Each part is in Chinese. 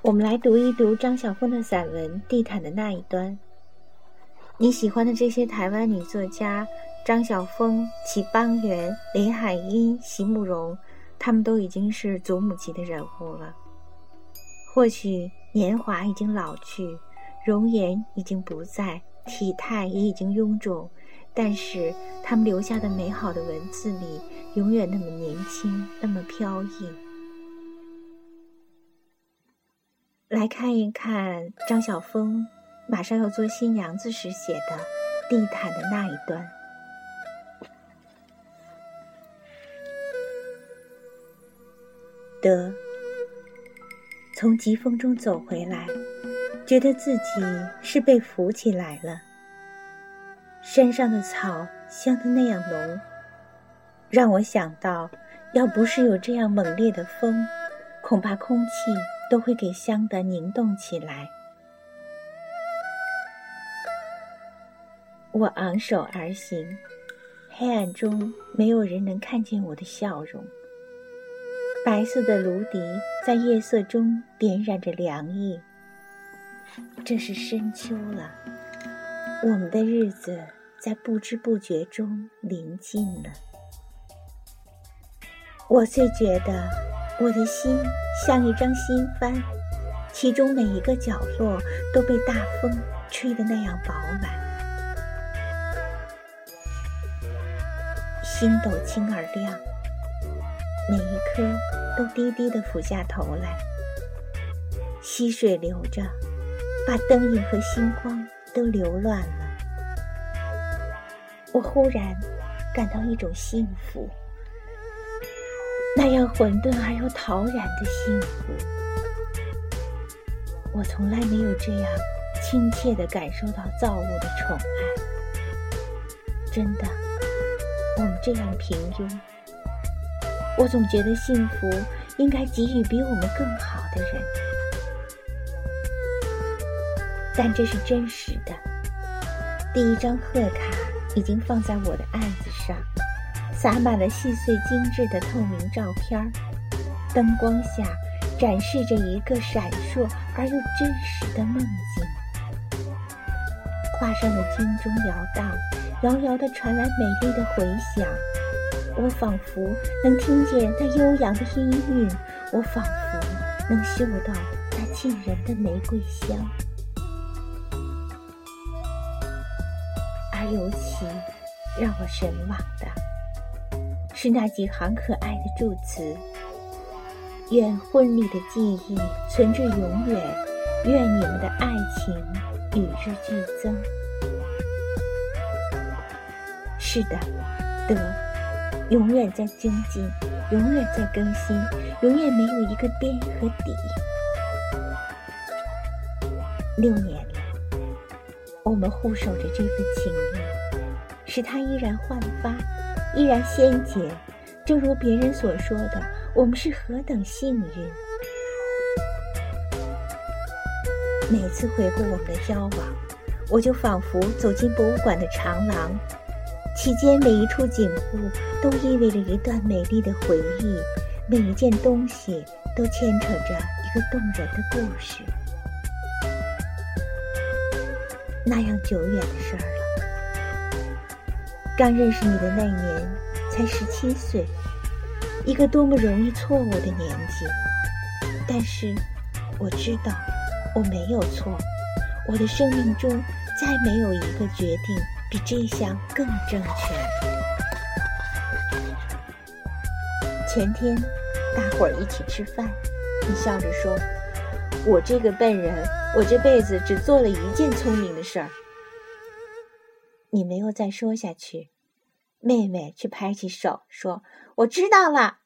我们来读一读张晓峰的散文《地毯的那一端》。你喜欢的这些台湾女作家张晓峰、齐邦媛、林海音、席慕容，她们都已经是祖母级的人物了。或许年华已经老去，容颜已经不在，体态也已经臃肿，但是她们留下的美好的文字里，永远那么年轻，那么飘逸。来看一看张晓峰马上要做新娘子时写的地毯的那一段。得从疾风中走回来，觉得自己是被扶起来了。山上的草香的那样浓，让我想到，要不是有这样猛烈的风，恐怕空气。都会给香的凝冻起来。我昂首而行，黑暗中没有人能看见我的笑容。白色的芦笛在夜色中点染着凉意。这是深秋了，我们的日子在不知不觉中临近了。我最觉得。我的心像一张新帆，其中每一个角落都被大风吹得那样饱满。星斗轻而亮，每一颗都低低的俯下头来。溪水流着，把灯影和星光都流乱了。我忽然感到一种幸福。那样混沌而又陶然的幸福，我从来没有这样亲切地感受到造物的宠爱。真的，我们这样平庸，我总觉得幸福应该给予比我们更好的人。但这是真实的，第一张贺卡已经放在我的案子上。洒满了细碎精致的透明照片儿，灯光下展示着一个闪烁而又真实的梦境。画上的军钟摇荡，遥遥地传来美丽的回响。我仿佛能听见那悠扬的音韵，我仿佛能嗅到那沁人的玫瑰香。而尤其让我神往的。是那几行可爱的祝词。愿婚礼的记忆存至永远，愿你们的爱情与日俱增。是的，德永远在增进，永远在更新，永远没有一个边和底。六年了，我们护守着这份情谊，使它依然焕发。依然鲜洁，正如别人所说的，我们是何等幸运！每次回顾我们的交往，我就仿佛走进博物馆的长廊，其间每一处景物都意味着一段美丽的回忆，每一件东西都牵扯着一个动人的故事。那样久远的事儿。刚认识你的那年，才十七岁，一个多么容易错误的年纪。但是，我知道我没有错，我的生命中再没有一个决定比这项更正确。前天，大伙儿一起吃饭，你笑着说：“我这个笨人，我这辈子只做了一件聪明的事儿。”你没有再说下去，妹妹却拍起手说：“我知道了。”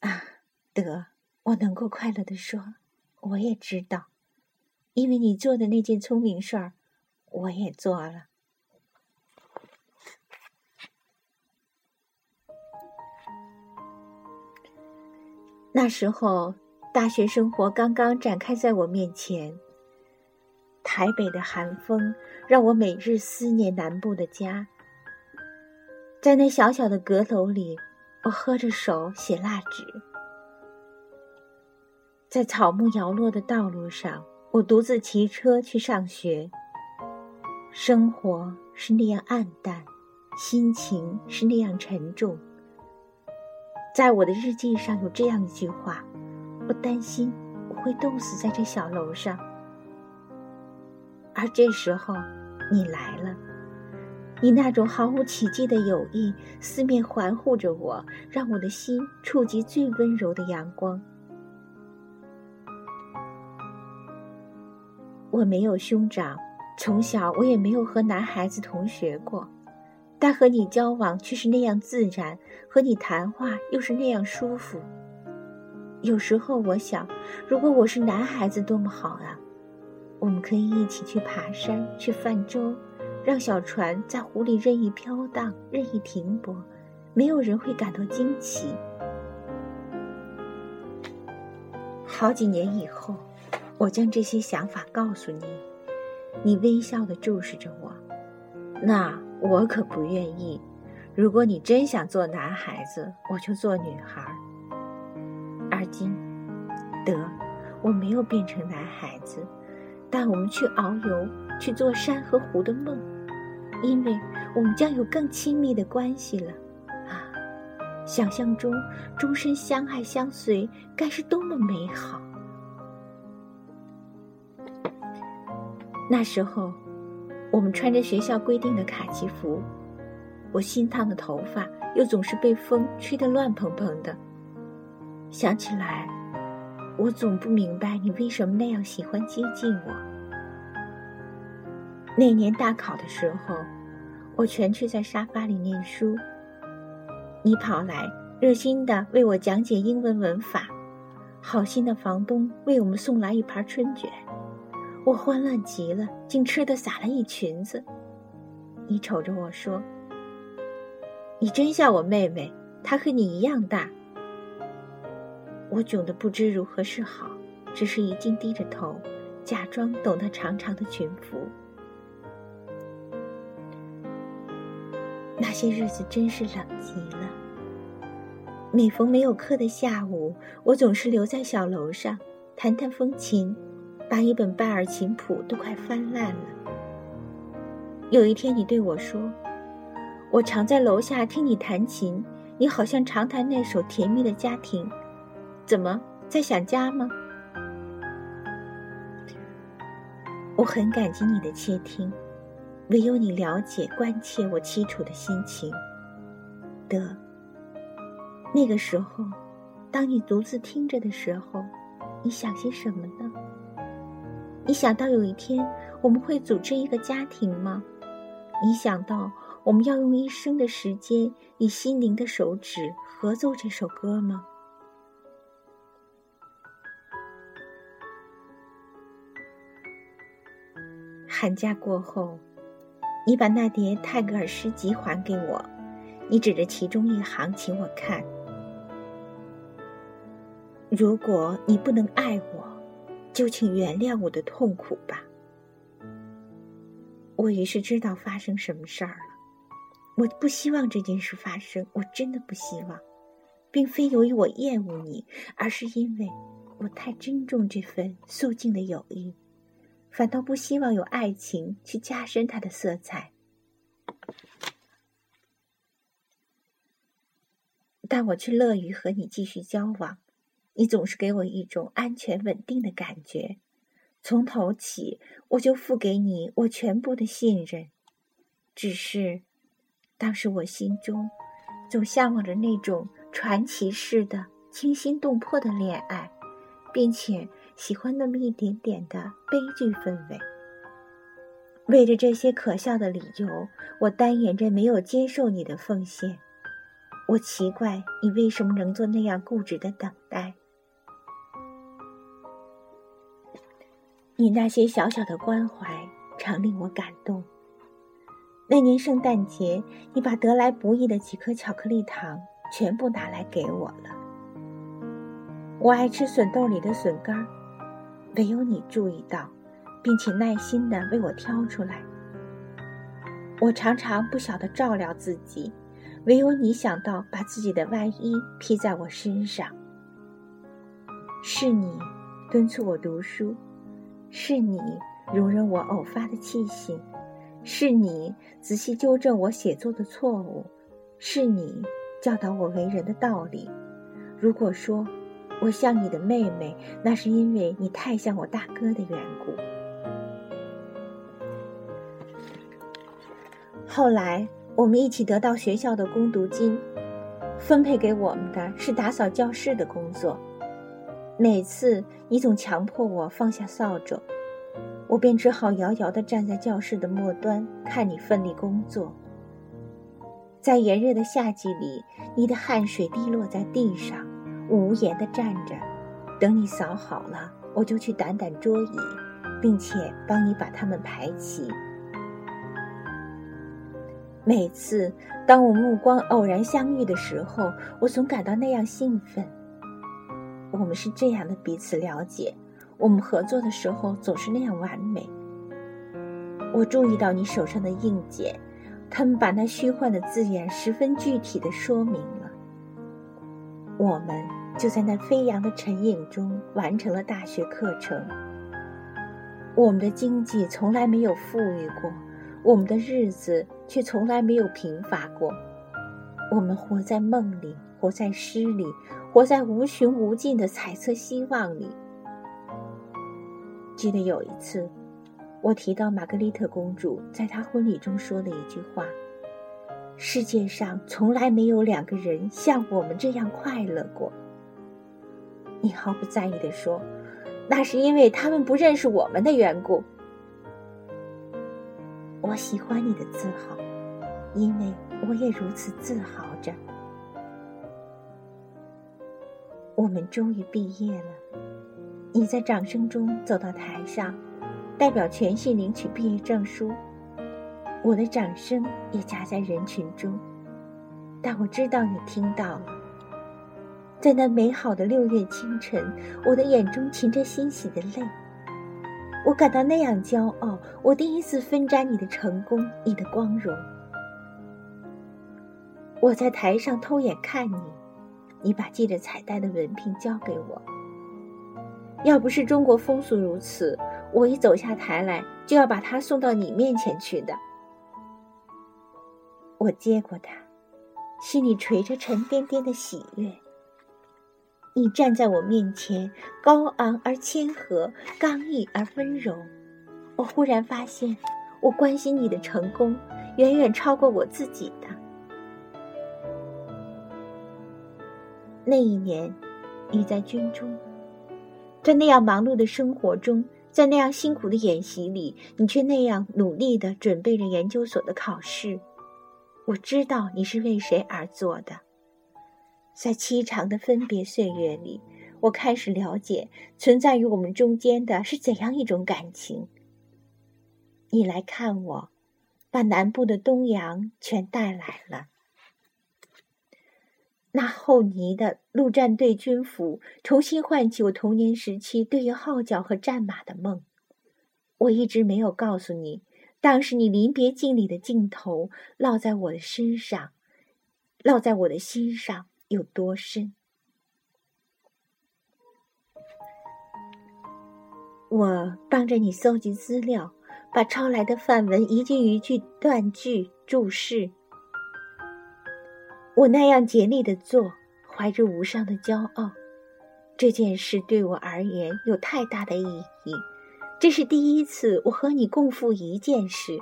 啊，得，我能够快乐的说，我也知道，因为你做的那件聪明事儿，我也做了。那时候，大学生活刚刚展开在我面前。台北的寒风让我每日思念南部的家。在那小小的阁楼里，我喝着手写蜡纸。在草木摇落的道路上，我独自骑车去上学。生活是那样暗淡，心情是那样沉重。在我的日记上有这样一句话：我担心我会冻死在这小楼上。而这时候，你来了，你那种毫无奇迹的友谊，四面环护着我，让我的心触及最温柔的阳光。我没有兄长，从小我也没有和男孩子同学过，但和你交往却是那样自然，和你谈话又是那样舒服。有时候我想，如果我是男孩子，多么好啊！我们可以一起去爬山，去泛舟，让小船在湖里任意飘荡，任意停泊，没有人会感到惊奇。好几年以后。我将这些想法告诉你，你微笑的注视着我。那我可不愿意。如果你真想做男孩子，我就做女孩。而今，得，我没有变成男孩子，但我们去遨游，去做山和湖的梦，因为我们将有更亲密的关系了。啊，想象中终身相爱相随，该是多么美好！那时候，我们穿着学校规定的卡其服，我新烫的头发又总是被风吹得乱蓬蓬的。想起来，我总不明白你为什么那样喜欢接近我。那年大考的时候，我蜷曲在沙发里念书，你跑来热心的为我讲解英文文法，好心的房东为我们送来一盘春卷。我欢乐极了，竟吃的撒了一裙子。你瞅着我说：“你真像我妹妹，她和你一样大。”我窘得不知如何是好，只是一劲低着头，假装懂得长长的裙服。那些日子真是冷极了。每逢没有课的下午，我总是留在小楼上，弹弹风琴。把一本拜尔琴谱都快翻烂了。有一天，你对我说：“我常在楼下听你弹琴，你好像常弹那首甜蜜的家庭。怎么在想家吗？”我很感激你的窃听，唯有你了解关切我凄楚的心情。的，那个时候，当你独自听着的时候，你想些什么呢？你想到有一天我们会组织一个家庭吗？你想到我们要用一生的时间以心灵的手指合奏这首歌吗？寒假过后，你把那叠泰戈尔诗集还给我，你指着其中一行，请我看：如果你不能爱我。就请原谅我的痛苦吧。我于是知道发生什么事儿了。我不希望这件事发生，我真的不希望，并非由于我厌恶你，而是因为我太珍重这份肃静的友谊，反倒不希望有爱情去加深它的色彩。但我却乐于和你继续交往。你总是给我一种安全稳定的感觉，从头起我就付给你我全部的信任。只是，当时我心中总向往着那种传奇式的惊心动魄的恋爱，并且喜欢那么一点点的悲剧氛围。为着这些可笑的理由，我单言着没有接受你的奉献。我奇怪你为什么能做那样固执的等待。你那些小小的关怀，常令我感动。那年圣诞节，你把得来不易的几颗巧克力糖全部拿来给我了。我爱吃笋豆里的笋干儿，唯有你注意到，并且耐心的为我挑出来。我常常不晓得照料自己，唯有你想到把自己的外衣披在我身上。是你。敦促我读书，是你容忍我偶发的气性，是你仔细纠正我写作的错误，是你教导我为人的道理。如果说我像你的妹妹，那是因为你太像我大哥的缘故。后来我们一起得到学校的攻读金，分配给我们的是打扫教室的工作。每次你总强迫我放下扫帚，我便只好遥遥地站在教室的末端，看你奋力工作。在炎热的夏季里，你的汗水滴落在地上，无言地站着，等你扫好了，我就去掸掸桌椅，并且帮你把它们排齐。每次当我目光偶然相遇的时候，我总感到那样兴奋。我们是这样的彼此了解，我们合作的时候总是那样完美。我注意到你手上的硬茧，他们把那虚幻的字眼十分具体的说明了。我们就在那飞扬的尘影中完成了大学课程。我们的经济从来没有富裕过。我们的日子却从来没有贫乏过。我们活在梦里，活在诗里，活在无穷无尽的彩色希望里。记得有一次，我提到玛格丽特公主在她婚礼中说的一句话：“世界上从来没有两个人像我们这样快乐过。”你毫不在意地说：“那是因为他们不认识我们的缘故。”我喜欢你的自豪，因为我也如此自豪着。我们终于毕业了，你在掌声中走到台上，代表全系领取毕业证书。我的掌声也夹在人群中，但我知道你听到了。在那美好的六月清晨，我的眼中噙着欣喜的泪。我感到那样骄傲，我第一次分沾你的成功，你的光荣。我在台上偷眼看你，你把系着彩带的文凭交给我。要不是中国风俗如此，我一走下台来就要把它送到你面前去的。我接过它，心里垂着沉甸甸的喜悦。你站在我面前，高昂而谦和，刚毅而温柔。我忽然发现，我关心你的成功，远远超过我自己的。那一年，你在军中，在那样忙碌的生活中，在那样辛苦的演习里，你却那样努力的准备着研究所的考试。我知道你是为谁而做的。在凄长的分别岁月里，我开始了解存在于我们中间的是怎样一种感情。你来看我，把南部的东洋全带来了。那厚泥的陆战队军服重新唤起我童年时期对于号角和战马的梦。我一直没有告诉你，当时你临别敬礼的镜头落在我的身上，烙在我的心上。有多深？我帮着你搜集资料，把抄来的范文一句一句断句注释。我那样竭力的做，怀着无上的骄傲。这件事对我而言有太大的意义，这是第一次我和你共赴一件事。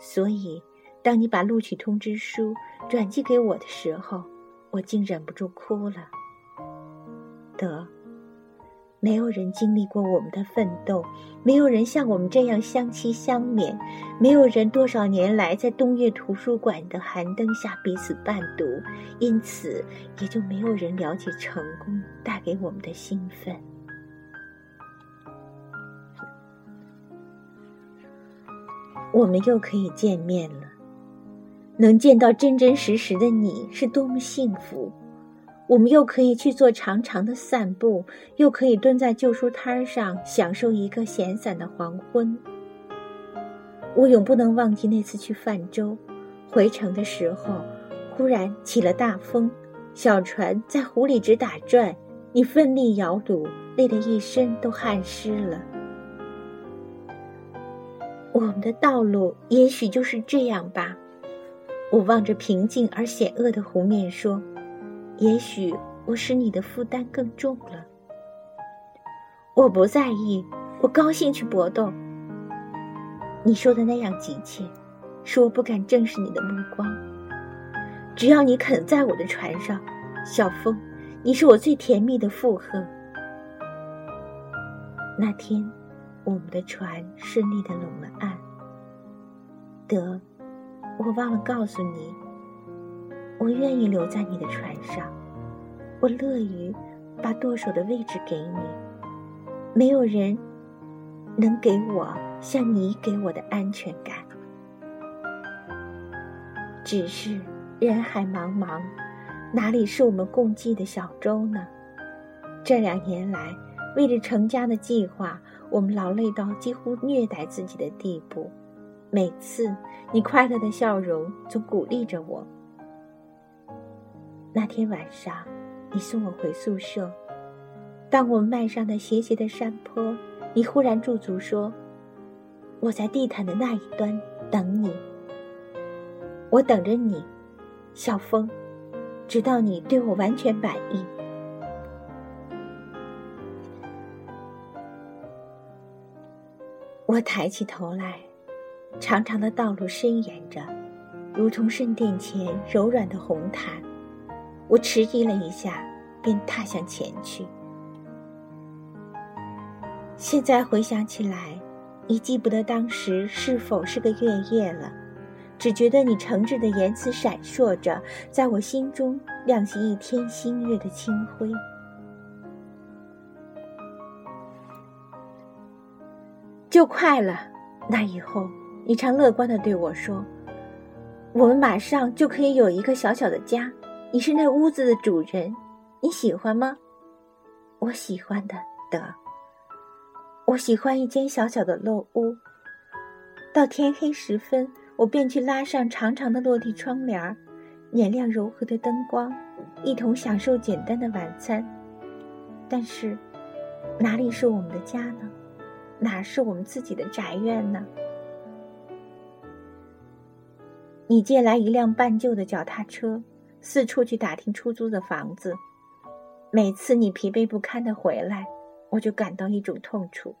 所以，当你把录取通知书转寄给我的时候，我竟忍不住哭了。得，没有人经历过我们的奋斗，没有人像我们这样相期相勉，没有人多少年来在东岳图书馆的寒灯下彼此伴读，因此也就没有人了解成功带给我们的兴奋。我们又可以见面了。能见到真真实实的你是多么幸福！我们又可以去做长长的散步，又可以蹲在旧书摊上享受一个闲散的黄昏。我永不能忘记那次去泛舟，回程的时候，忽然起了大风，小船在湖里直打转，你奋力摇橹，累得一身都汗湿了。我们的道路也许就是这样吧。我望着平静而险恶的湖面说：“也许我使你的负担更重了。”我不在意，我高兴去搏斗。你说的那样急切，使我不敢正视你的目光。只要你肯在我的船上，小风，你是我最甜蜜的附和。那天，我们的船顺利的拢了岸。得，我忘了告诉你，我愿意留在你的船上，我乐于把舵手的位置给你。没有人能给我像你给我的安全感，只是。人海茫茫，哪里是我们共济的小舟呢？这两年来，为了成家的计划，我们劳累到几乎虐待自己的地步。每次你快乐的笑容总鼓励着我。那天晚上，你送我回宿舍，当我们迈上那斜斜的山坡，你忽然驻足说：“我在地毯的那一端等你，我等着你。”小风，直到你对我完全满意。我抬起头来，长长的道路伸延着，如同圣殿前柔软的红毯。我迟疑了一下，便踏向前去。现在回想起来，已记不得当时是否是个月夜了。只觉得你诚挚的言辞闪烁着，在我心中亮起一天新月的清辉。就快了，那以后，你常乐观的对我说：“我们马上就可以有一个小小的家，你是那屋子的主人，你喜欢吗？”我喜欢的，的。我喜欢一间小小的落屋。到天黑时分。我便去拉上长长的落地窗帘儿，点亮柔和的灯光，一同享受简单的晚餐。但是，哪里是我们的家呢？哪是我们自己的宅院呢？你借来一辆半旧的脚踏车，四处去打听出租的房子。每次你疲惫不堪的回来，我就感到一种痛楚。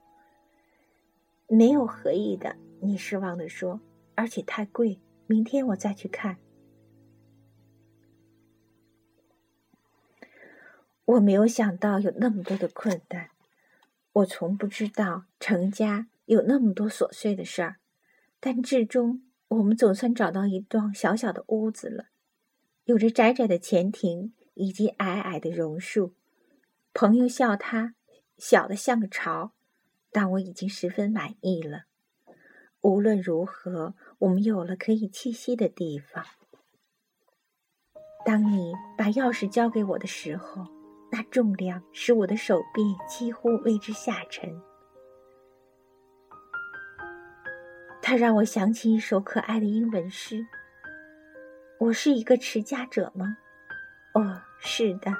没有合意的，你失望的说。而且太贵，明天我再去看。我没有想到有那么多的困难，我从不知道成家有那么多琐碎的事儿，但至终我们总算找到一幢小小的屋子了，有着窄窄的前庭以及矮矮的榕树。朋友笑它小的像个巢，但我已经十分满意了。无论如何，我们有了可以栖息的地方。当你把钥匙交给我的时候，那重量使我的手臂几乎为之下沉。它让我想起一首可爱的英文诗：“我是一个持家者吗？”哦，是的，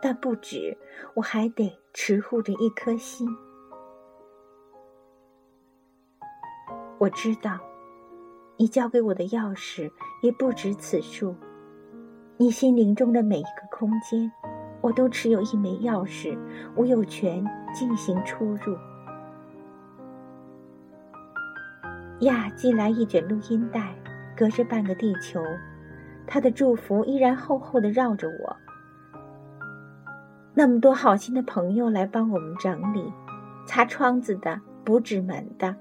但不止，我还得持护着一颗心。我知道，你交给我的钥匙也不止此数。你心灵中的每一个空间，我都持有一枚钥匙，我有权进行出入。呀，寄来一卷录音带，隔着半个地球，他的祝福依然厚厚的绕着我。那么多好心的朋友来帮我们整理，擦窗子的，补纸门的。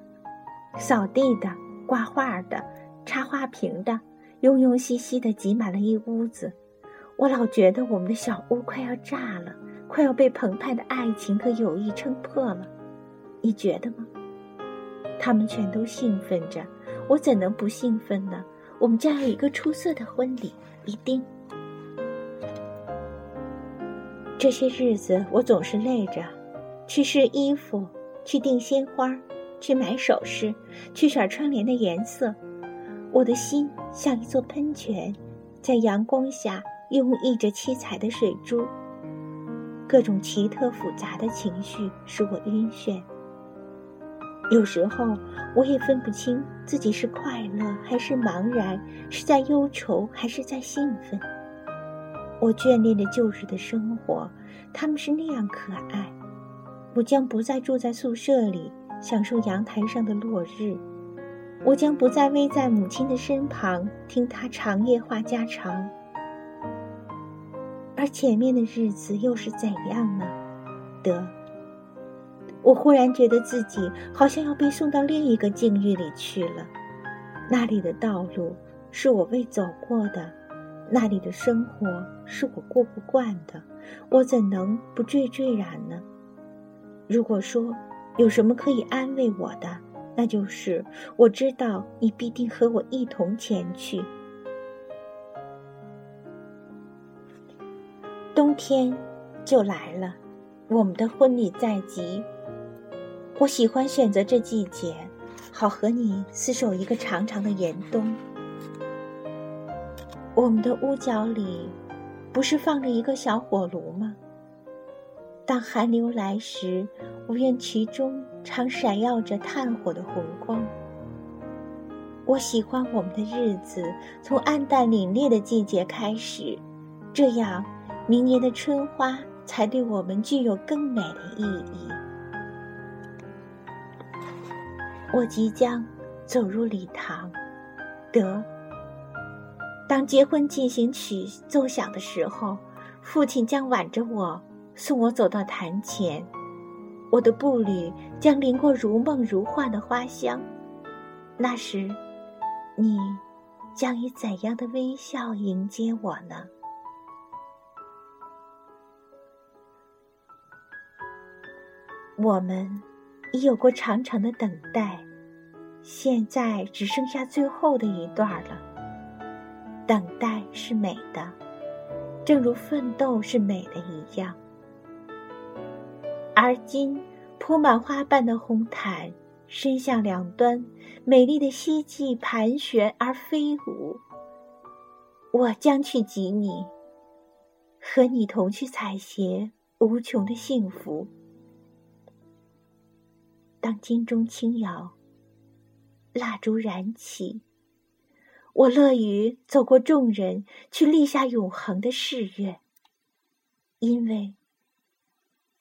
扫地的、挂画的、插花瓶的，庸庸兮兮的挤满了一屋子。我老觉得我们的小屋快要炸了，快要被澎湃的爱情和友谊撑破了。你觉得吗？他们全都兴奋着，我怎能不兴奋呢？我们将有一个出色的婚礼，一定。这些日子我总是累着，去试衣服，去订鲜花。去买首饰，去选窗帘的颜色。我的心像一座喷泉，在阳光下拥溢着七彩的水珠。各种奇特复杂的情绪使我晕眩。有时候，我也分不清自己是快乐还是茫然，是在忧愁还是在兴奋。我眷恋着旧日的生活，他们是那样可爱。我将不再住在宿舍里，享受阳台上的落日。我将不再偎在母亲的身旁，听她长夜话家常。而前面的日子又是怎样呢？得，我忽然觉得自己好像要被送到另一个境遇里去了。那里的道路是我未走过的，那里的生活是我过不惯的，我怎能不惴惴然呢？如果说有什么可以安慰我的，那就是我知道你必定和我一同前去。冬天就来了，我们的婚礼在即。我喜欢选择这季节，好和你厮守一个长长的严冬。我们的屋角里，不是放着一个小火炉吗？当寒流来时，我愿其中常闪耀着炭火的红光。我喜欢我们的日子从暗淡凛冽的季节开始，这样明年的春花才对我们具有更美的意义。我即将走入礼堂，得。当结婚进行曲奏响的时候，父亲将挽着我。送我走到坛前，我的步履将淋过如梦如幻的花香。那时，你将以怎样的微笑迎接我呢？我们已有过长长的等待，现在只剩下最后的一段了。等待是美的，正如奋斗是美的一样。而今，铺满花瓣的红毯，伸向两端，美丽的希冀盘旋而飞舞。我将去及你，和你同去采撷无穷的幸福。当金钟轻摇，蜡烛燃起，我乐于走过众人，去立下永恒的誓愿，因为。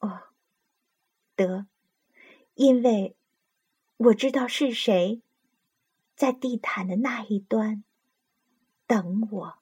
哦得，因为我知道是谁在地毯的那一端等我。